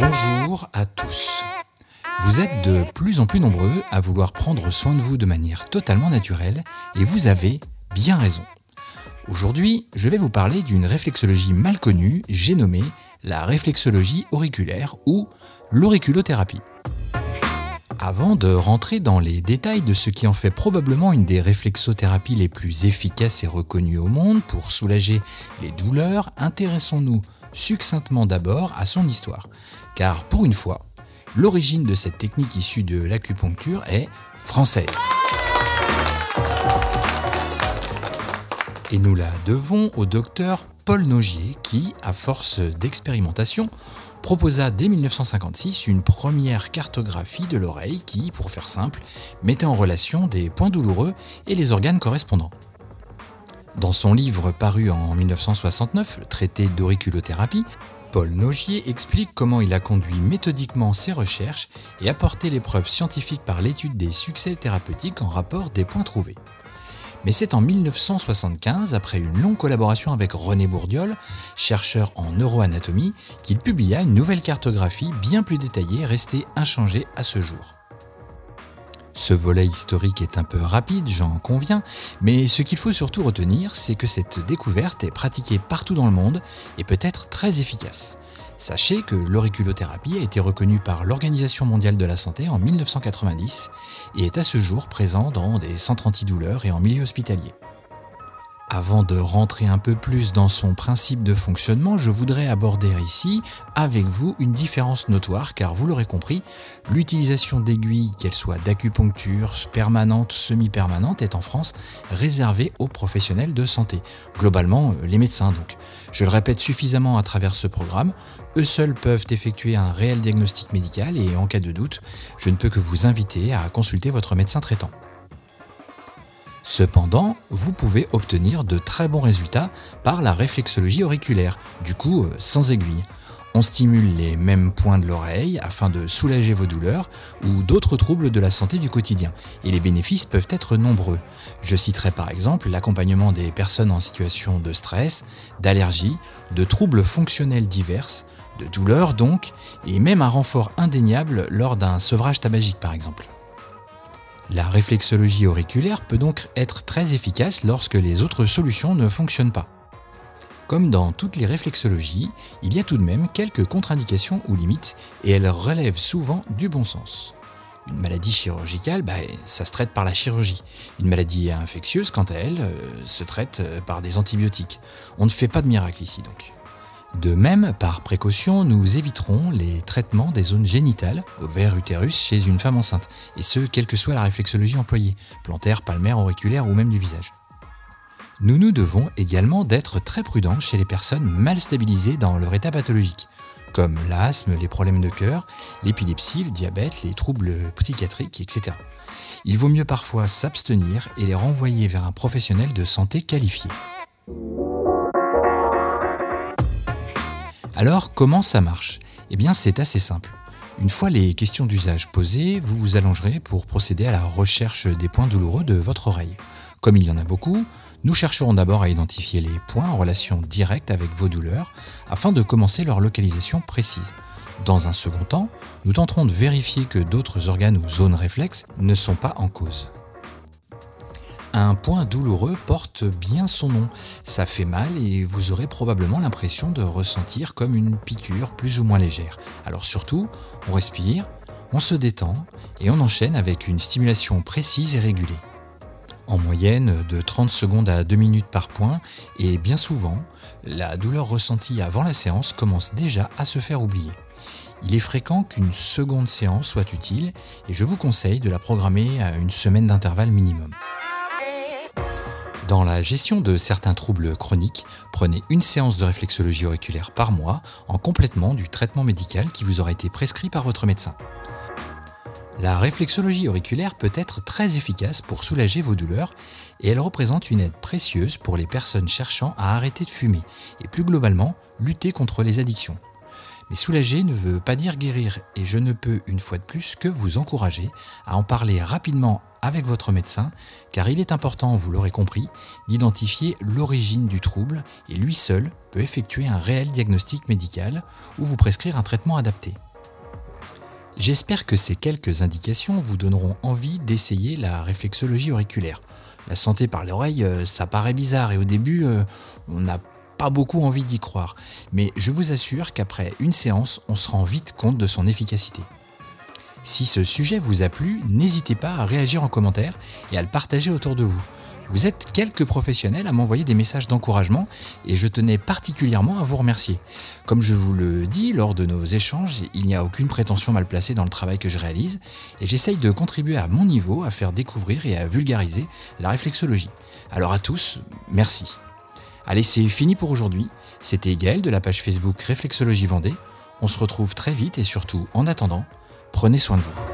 Bonjour à tous. Vous êtes de plus en plus nombreux à vouloir prendre soin de vous de manière totalement naturelle et vous avez bien raison. Aujourd'hui, je vais vous parler d'une réflexologie mal connue, j'ai nommé la réflexologie auriculaire ou l'auriculothérapie. Avant de rentrer dans les détails de ce qui en fait probablement une des réflexothérapies les plus efficaces et reconnues au monde pour soulager les douleurs, intéressons-nous succinctement d'abord à son histoire. Car pour une fois, l'origine de cette technique issue de l'acupuncture est française. Et nous la devons au docteur Paul Nogier qui, à force d'expérimentation, proposa dès 1956 une première cartographie de l'oreille qui, pour faire simple, mettait en relation des points douloureux et les organes correspondants. Dans son livre paru en 1969, le traité d'auriculothérapie, Paul Nogier explique comment il a conduit méthodiquement ses recherches et apporté les preuves scientifiques par l'étude des succès thérapeutiques en rapport des points trouvés. Mais c'est en 1975, après une longue collaboration avec René Bourdiol, chercheur en neuroanatomie, qu'il publia une nouvelle cartographie bien plus détaillée restée inchangée à ce jour. Ce volet historique est un peu rapide, j'en conviens, mais ce qu'il faut surtout retenir, c'est que cette découverte est pratiquée partout dans le monde et peut être très efficace. Sachez que l'auriculothérapie a été reconnue par l'Organisation mondiale de la santé en 1990 et est à ce jour présent dans des centres antidouleurs et en milieu hospitalier. Avant de rentrer un peu plus dans son principe de fonctionnement, je voudrais aborder ici avec vous une différence notoire car vous l'aurez compris, l'utilisation d'aiguilles, qu'elles soient d'acupuncture, permanente, semi-permanente, est en France réservée aux professionnels de santé, globalement euh, les médecins donc. Je le répète suffisamment à travers ce programme, eux seuls peuvent effectuer un réel diagnostic médical et en cas de doute, je ne peux que vous inviter à consulter votre médecin traitant. Cependant, vous pouvez obtenir de très bons résultats par la réflexologie auriculaire, du coup euh, sans aiguille. On stimule les mêmes points de l'oreille afin de soulager vos douleurs ou d'autres troubles de la santé du quotidien. Et les bénéfices peuvent être nombreux. Je citerai par exemple l'accompagnement des personnes en situation de stress, d'allergie, de troubles fonctionnels divers, de douleurs donc, et même un renfort indéniable lors d'un sevrage tabagique par exemple. La réflexologie auriculaire peut donc être très efficace lorsque les autres solutions ne fonctionnent pas. Comme dans toutes les réflexologies, il y a tout de même quelques contre-indications ou limites et elles relèvent souvent du bon sens. Une maladie chirurgicale, bah, ça se traite par la chirurgie. Une maladie infectieuse, quant à elle, euh, se traite euh, par des antibiotiques. On ne fait pas de miracle ici donc. De même, par précaution, nous éviterons les traitements des zones génitales, ovaire, utérus, chez une femme enceinte, et ce, quelle que soit la réflexologie employée, plantaire, palmaire, auriculaire ou même du visage. Nous nous devons également d'être très prudents chez les personnes mal stabilisées dans leur état pathologique, comme l'asthme, les problèmes de cœur, l'épilepsie, le diabète, les troubles psychiatriques, etc. Il vaut mieux parfois s'abstenir et les renvoyer vers un professionnel de santé qualifié. Alors, comment ça marche? Eh bien, c'est assez simple. Une fois les questions d'usage posées, vous vous allongerez pour procéder à la recherche des points douloureux de votre oreille. Comme il y en a beaucoup, nous chercherons d'abord à identifier les points en relation directe avec vos douleurs afin de commencer leur localisation précise. Dans un second temps, nous tenterons de vérifier que d'autres organes ou zones réflexes ne sont pas en cause. Un point douloureux porte bien son nom. Ça fait mal et vous aurez probablement l'impression de ressentir comme une piqûre plus ou moins légère. Alors surtout, on respire, on se détend et on enchaîne avec une stimulation précise et régulée. En moyenne de 30 secondes à 2 minutes par point et bien souvent, la douleur ressentie avant la séance commence déjà à se faire oublier. Il est fréquent qu'une seconde séance soit utile et je vous conseille de la programmer à une semaine d'intervalle minimum. Dans la gestion de certains troubles chroniques, prenez une séance de réflexologie auriculaire par mois en complétement du traitement médical qui vous aura été prescrit par votre médecin. La réflexologie auriculaire peut être très efficace pour soulager vos douleurs et elle représente une aide précieuse pour les personnes cherchant à arrêter de fumer et plus globalement lutter contre les addictions. Mais soulager ne veut pas dire guérir et je ne peux une fois de plus que vous encourager à en parler rapidement avec votre médecin car il est important, vous l'aurez compris, d'identifier l'origine du trouble et lui seul peut effectuer un réel diagnostic médical ou vous prescrire un traitement adapté. J'espère que ces quelques indications vous donneront envie d'essayer la réflexologie auriculaire. La santé par l'oreille, euh, ça paraît bizarre et au début, euh, on n'a pas beaucoup envie d'y croire. Mais je vous assure qu'après une séance, on se rend vite compte de son efficacité. Si ce sujet vous a plu, n'hésitez pas à réagir en commentaire et à le partager autour de vous. Vous êtes quelques professionnels à m'envoyer des messages d'encouragement et je tenais particulièrement à vous remercier. Comme je vous le dis lors de nos échanges, il n'y a aucune prétention mal placée dans le travail que je réalise et j'essaye de contribuer à mon niveau à faire découvrir et à vulgariser la réflexologie. Alors à tous, merci. Allez, c'est fini pour aujourd'hui. C'était Gaël de la page Facebook Réflexologie Vendée. On se retrouve très vite et surtout, en attendant, prenez soin de vous.